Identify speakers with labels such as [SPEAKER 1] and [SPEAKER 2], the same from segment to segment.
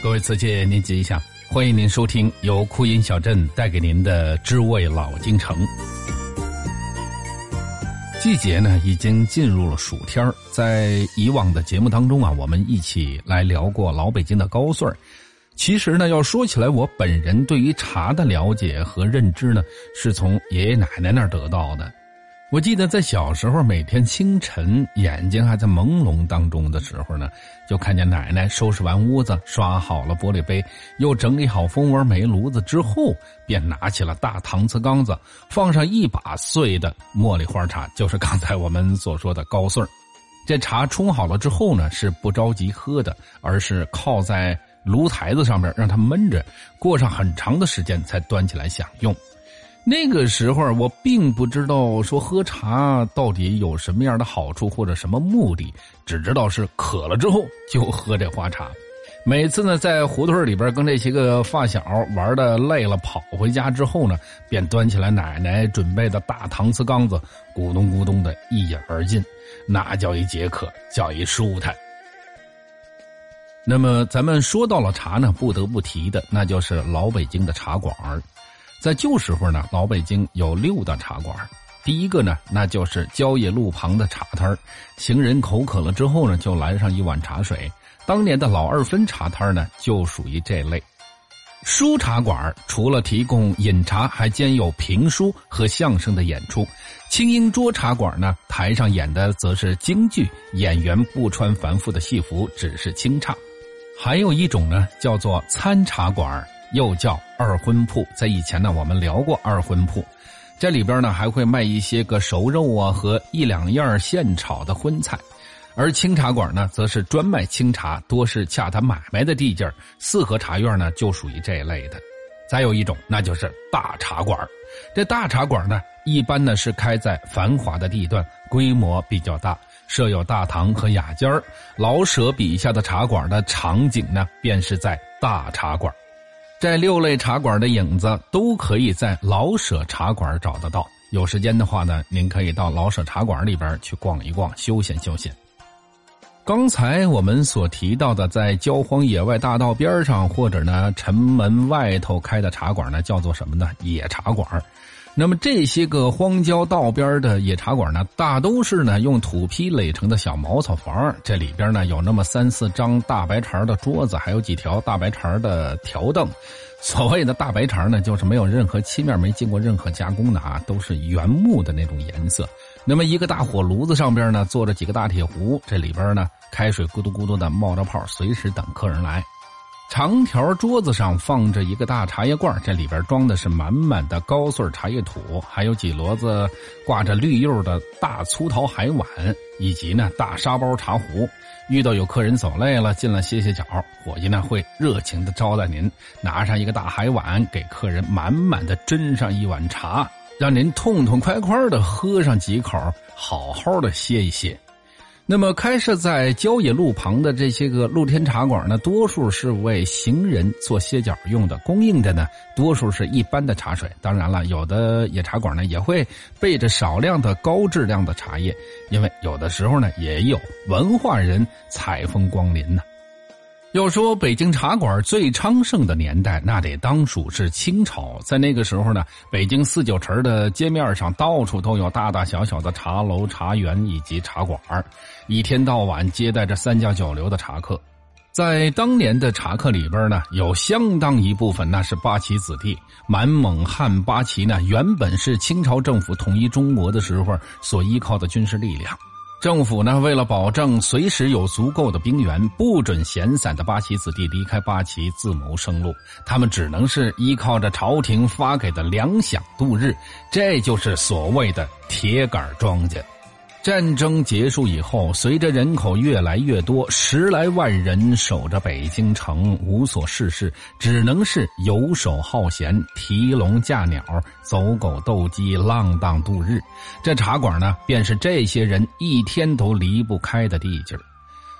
[SPEAKER 1] 各位瓷器，您吉祥，欢迎您收听由酷音小镇带给您的《知味老京城》。季节呢，已经进入了暑天在以往的节目当中啊，我们一起来聊过老北京的高穗其实呢，要说起来，我本人对于茶的了解和认知呢，是从爷爷奶奶那儿得到的。我记得在小时候，每天清晨眼睛还在朦胧当中的时候呢，就看见奶奶收拾完屋子，刷好了玻璃杯，又整理好蜂窝煤炉子之后，便拿起了大搪瓷缸子，放上一把碎的茉莉花茶，就是刚才我们所说的高穗这茶冲好了之后呢，是不着急喝的，而是靠在炉台子上面让它闷着，过上很长的时间才端起来享用。那个时候我并不知道说喝茶到底有什么样的好处或者什么目的，只知道是渴了之后就喝这花茶。每次呢，在胡同里边跟这些个发小玩的累了，跑回家之后呢，便端起来奶奶准备的大搪瓷缸子，咕咚咕咚的一饮而尽，那叫一解渴，叫一舒坦。那么咱们说到了茶呢，不得不提的那就是老北京的茶馆在旧时候呢，老北京有六大茶馆。第一个呢，那就是郊野路旁的茶摊行人口渴了之后呢，就来上一碗茶水。当年的老二分茶摊呢，就属于这类。书茶馆除了提供饮茶，还兼有评书和相声的演出。清音桌茶馆呢，台上演的则是京剧，演员不穿繁复的戏服，只是清唱。还有一种呢，叫做餐茶馆。又叫二荤铺，在以前呢，我们聊过二荤铺，这里边呢还会卖一些个熟肉啊和一两样现炒的荤菜，而清茶馆呢，则是专卖清茶，多是洽谈买卖的地界四合茶院呢就属于这一类的。再有一种，那就是大茶馆这大茶馆呢，一般呢是开在繁华的地段，规模比较大，设有大堂和雅间老舍笔下的茶馆的场景呢，便是在大茶馆这六类茶馆的影子都可以在老舍茶馆找得到。有时间的话呢，您可以到老舍茶馆里边去逛一逛，休闲休闲。刚才我们所提到的，在郊荒野外大道边上或者呢城门外头开的茶馆呢，叫做什么呢？野茶馆。那么这些个荒郊道边的野茶馆呢，大都是呢用土坯垒成的小茅草房，这里边呢有那么三四张大白茬的桌子，还有几条大白茬的条凳。所谓的大白茬呢，就是没有任何漆面，没经过任何加工的啊，都是原木的那种颜色。那么一个大火炉子上边呢，坐着几个大铁壶，这里边呢开水咕嘟咕嘟的冒着泡，随时等客人来。长条桌子上放着一个大茶叶罐，这里边装的是满满的高穗茶叶土，还有几摞子挂着绿釉的大粗陶海碗，以及呢大沙包茶壶。遇到有客人走累了进来歇歇脚，伙计呢会热情的招待您，拿上一个大海碗给客人满满的斟上一碗茶，让您痛痛快快的喝上几口，好好的歇一歇。那么，开设在郊野路旁的这些个露天茶馆呢，多数是为行人做歇脚用的，供应的呢，多数是一般的茶水。当然了，有的野茶馆呢，也会备着少量的高质量的茶叶，因为有的时候呢，也有文化人采风光临呢。要说北京茶馆最昌盛的年代，那得当属是清朝。在那个时候呢，北京四九城的街面上到处都有大大小小的茶楼、茶园以及茶馆，一天到晚接待着三教九流的茶客。在当年的茶客里边呢，有相当一部分那是八旗子弟。满蒙汉八旗呢，原本是清朝政府统一中国的时候所依靠的军事力量。政府呢，为了保证随时有足够的兵员，不准闲散的八旗子弟离开八旗自谋生路，他们只能是依靠着朝廷发给的粮饷度日，这就是所谓的铁杆庄稼。战争结束以后，随着人口越来越多，十来万人守着北京城，无所事事，只能是游手好闲、提笼架鸟、走狗斗鸡、浪荡度日。这茶馆呢，便是这些人一天都离不开的地界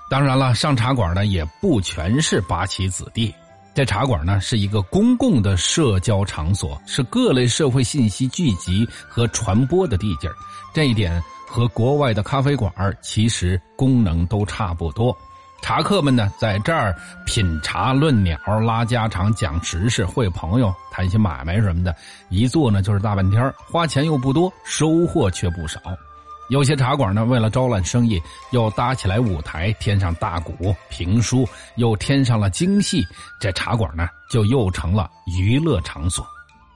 [SPEAKER 1] 当然了，上茶馆呢，也不全是八旗子弟。这茶馆呢，是一个公共的社交场所，是各类社会信息聚集和传播的地界这一点。和国外的咖啡馆其实功能都差不多，茶客们呢，在这儿品茶、论鸟、拉家常、讲时事、会朋友、谈些买卖什么的，一坐呢就是大半天花钱又不多，收获却不少。有些茶馆呢，为了招揽生意，又搭起来舞台，添上大鼓、评书，又添上了京戏，这茶馆呢，就又成了娱乐场所。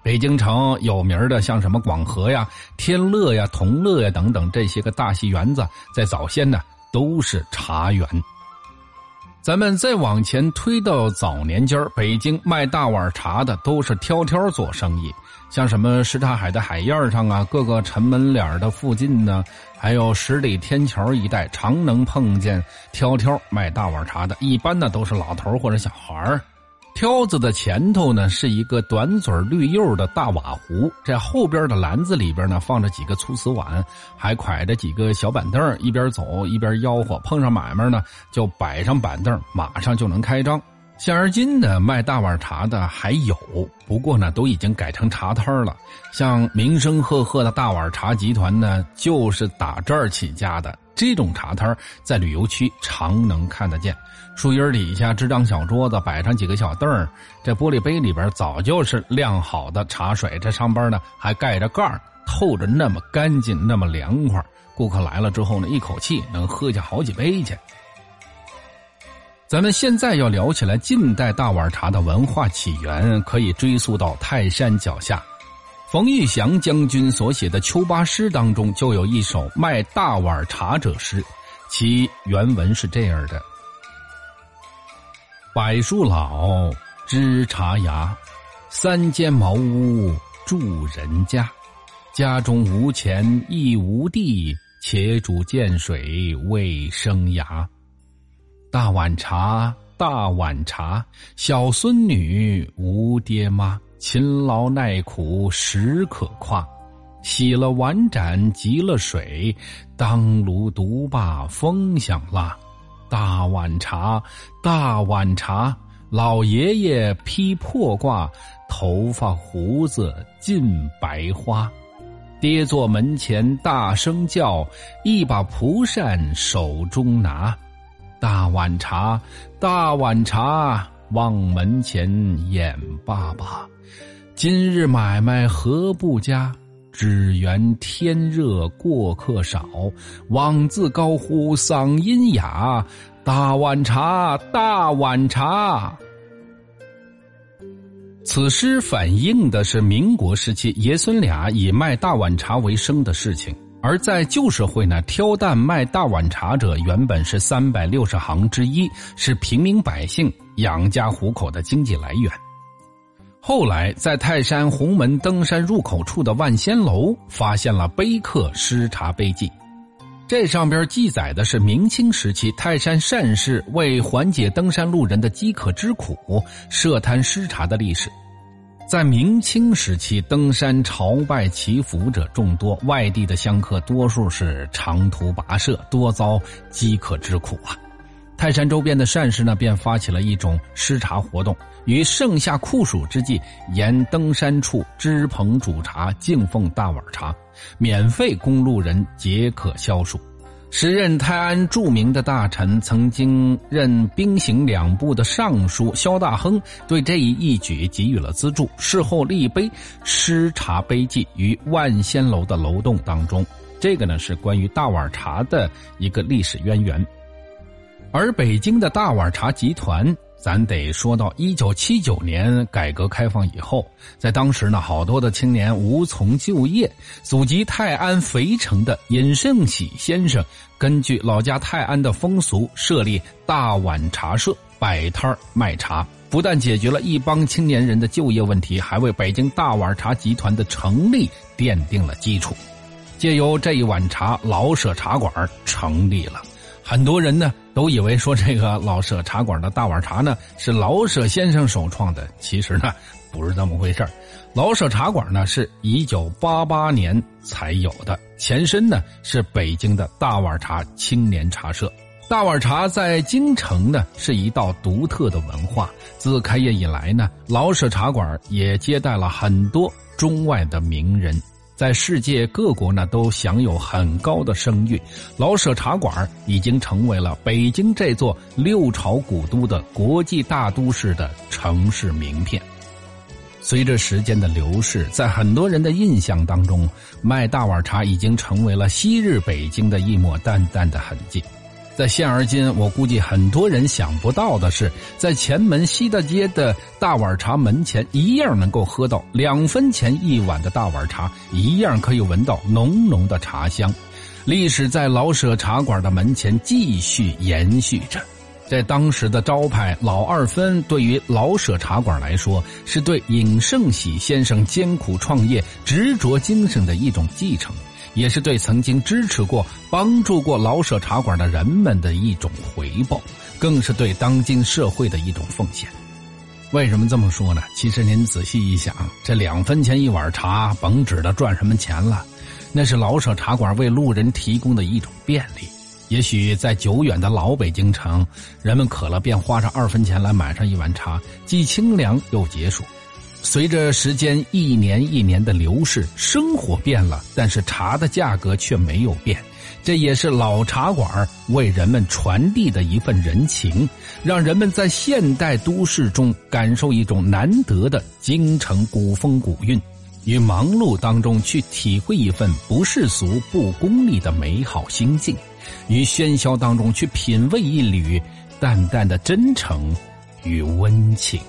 [SPEAKER 1] 北京城有名的，像什么广和呀、天乐呀、同乐呀等等这些个大戏园子，在早先呢都是茶园。咱们再往前推到早年间北京卖大碗茶的都是挑挑做生意，像什么什刹海的海沿上啊，各个城门脸的附近呢，还有十里天桥一带，常能碰见挑挑卖大碗茶的。一般呢都是老头或者小孩。挑子的前头呢是一个短嘴绿釉的大瓦壶，在后边的篮子里边呢放着几个粗瓷碗，还挎着几个小板凳，一边走一边吆喝。碰上买卖呢，就摆上板凳，马上就能开张。现而今呢，卖大碗茶的还有，不过呢，都已经改成茶摊了。像名声赫赫的大碗茶集团呢，就是打这儿起家的。这种茶摊在旅游区常能看得见。树荫底下支张小桌子，摆上几个小凳儿，这玻璃杯里边早就是晾好的茶水，这上边呢还盖着盖儿，透着那么干净，那么凉快。顾客来了之后呢，一口气能喝下好几杯去。咱们现在要聊起来近代大碗茶的文化起源，可以追溯到泰山脚下。冯玉祥将军所写的《秋八诗》当中就有一首卖大碗茶者诗，其原文是这样的。柏树老，枝茶芽，三间茅屋住人家。家中无钱亦无地，且煮涧水为生涯。大碗茶，大碗茶，小孙女无爹妈，勤劳耐苦实可夸。洗了碗盏急了水，当炉独把风响辣。大碗茶，大碗茶，老爷爷披破褂，头发胡子尽白花。爹坐门前大声叫，一把蒲扇手中拿。大碗茶，大碗茶，望门前眼巴巴。今日买卖何不佳？只缘天热过客少，枉自高呼嗓音哑。大碗茶，大碗茶。此诗反映的是民国时期爷孙俩以卖大碗茶为生的事情，而在旧社会呢，挑担卖大碗茶者原本是三百六十行之一，是平民百姓养家糊口的经济来源。后来，在泰山红门登山入口处的万仙楼，发现了碑刻施茶碑记。这上边记载的是明清时期泰山善士为缓解登山路人的饥渴之苦，设摊施茶的历史。在明清时期，登山朝拜祈福者众多，外地的香客多数是长途跋涉，多遭饥渴之苦啊。泰山周边的善士呢，便发起了一种施茶活动，于盛夏酷暑之际，沿登山处支棚煮茶，敬奉大碗茶，免费供路人解渴消暑。时任泰安著名的大臣，曾经任兵刑两部的尚书萧大亨，对这一义举给予了资助。事后立碑施茶碑记于万仙楼的楼栋当中。这个呢，是关于大碗茶的一个历史渊源。而北京的大碗茶集团，咱得说到一九七九年改革开放以后，在当时呢，好多的青年无从就业。祖籍泰安肥城的尹胜喜先生，根据老家泰安的风俗，设立大碗茶社，摆摊卖茶，不但解决了一帮青年人的就业问题，还为北京大碗茶集团的成立奠定了基础。借由这一碗茶，老舍茶馆成立了。很多人呢都以为说这个老舍茶馆的大碗茶呢是老舍先生首创的，其实呢不是这么回事老舍茶馆呢是一九八八年才有的，前身呢是北京的大碗茶青年茶社。大碗茶在京城呢是一道独特的文化。自开业以来呢，老舍茶馆也接待了很多中外的名人。在世界各国呢都享有很高的声誉。老舍茶馆已经成为了北京这座六朝古都的国际大都市的城市名片。随着时间的流逝，在很多人的印象当中，卖大碗茶已经成为了昔日北京的一抹淡淡的痕迹。在现而今，我估计很多人想不到的是，在前门西大街的大碗茶门前，一样能够喝到两分钱一碗的大碗茶，一样可以闻到浓浓的茶香。历史在老舍茶馆的门前继续延续着。在当时的招牌老二分，对于老舍茶馆来说，是对尹盛喜先生艰苦创业、执着精神的一种继承。也是对曾经支持过、帮助过老舍茶馆的人们的一种回报，更是对当今社会的一种奉献。为什么这么说呢？其实您仔细一想，这两分钱一碗茶，甭指着赚什么钱了，那是老舍茶馆为路人提供的一种便利。也许在久远的老北京城，人们渴了便花上二分钱来买上一碗茶，既清凉又解暑。随着时间一年一年的流逝，生活变了，但是茶的价格却没有变。这也是老茶馆为人们传递的一份人情，让人们在现代都市中感受一种难得的京城古风古韵，与忙碌当中去体会一份不世俗、不功利的美好心境，于喧嚣当中去品味一缕淡淡的真诚与温情。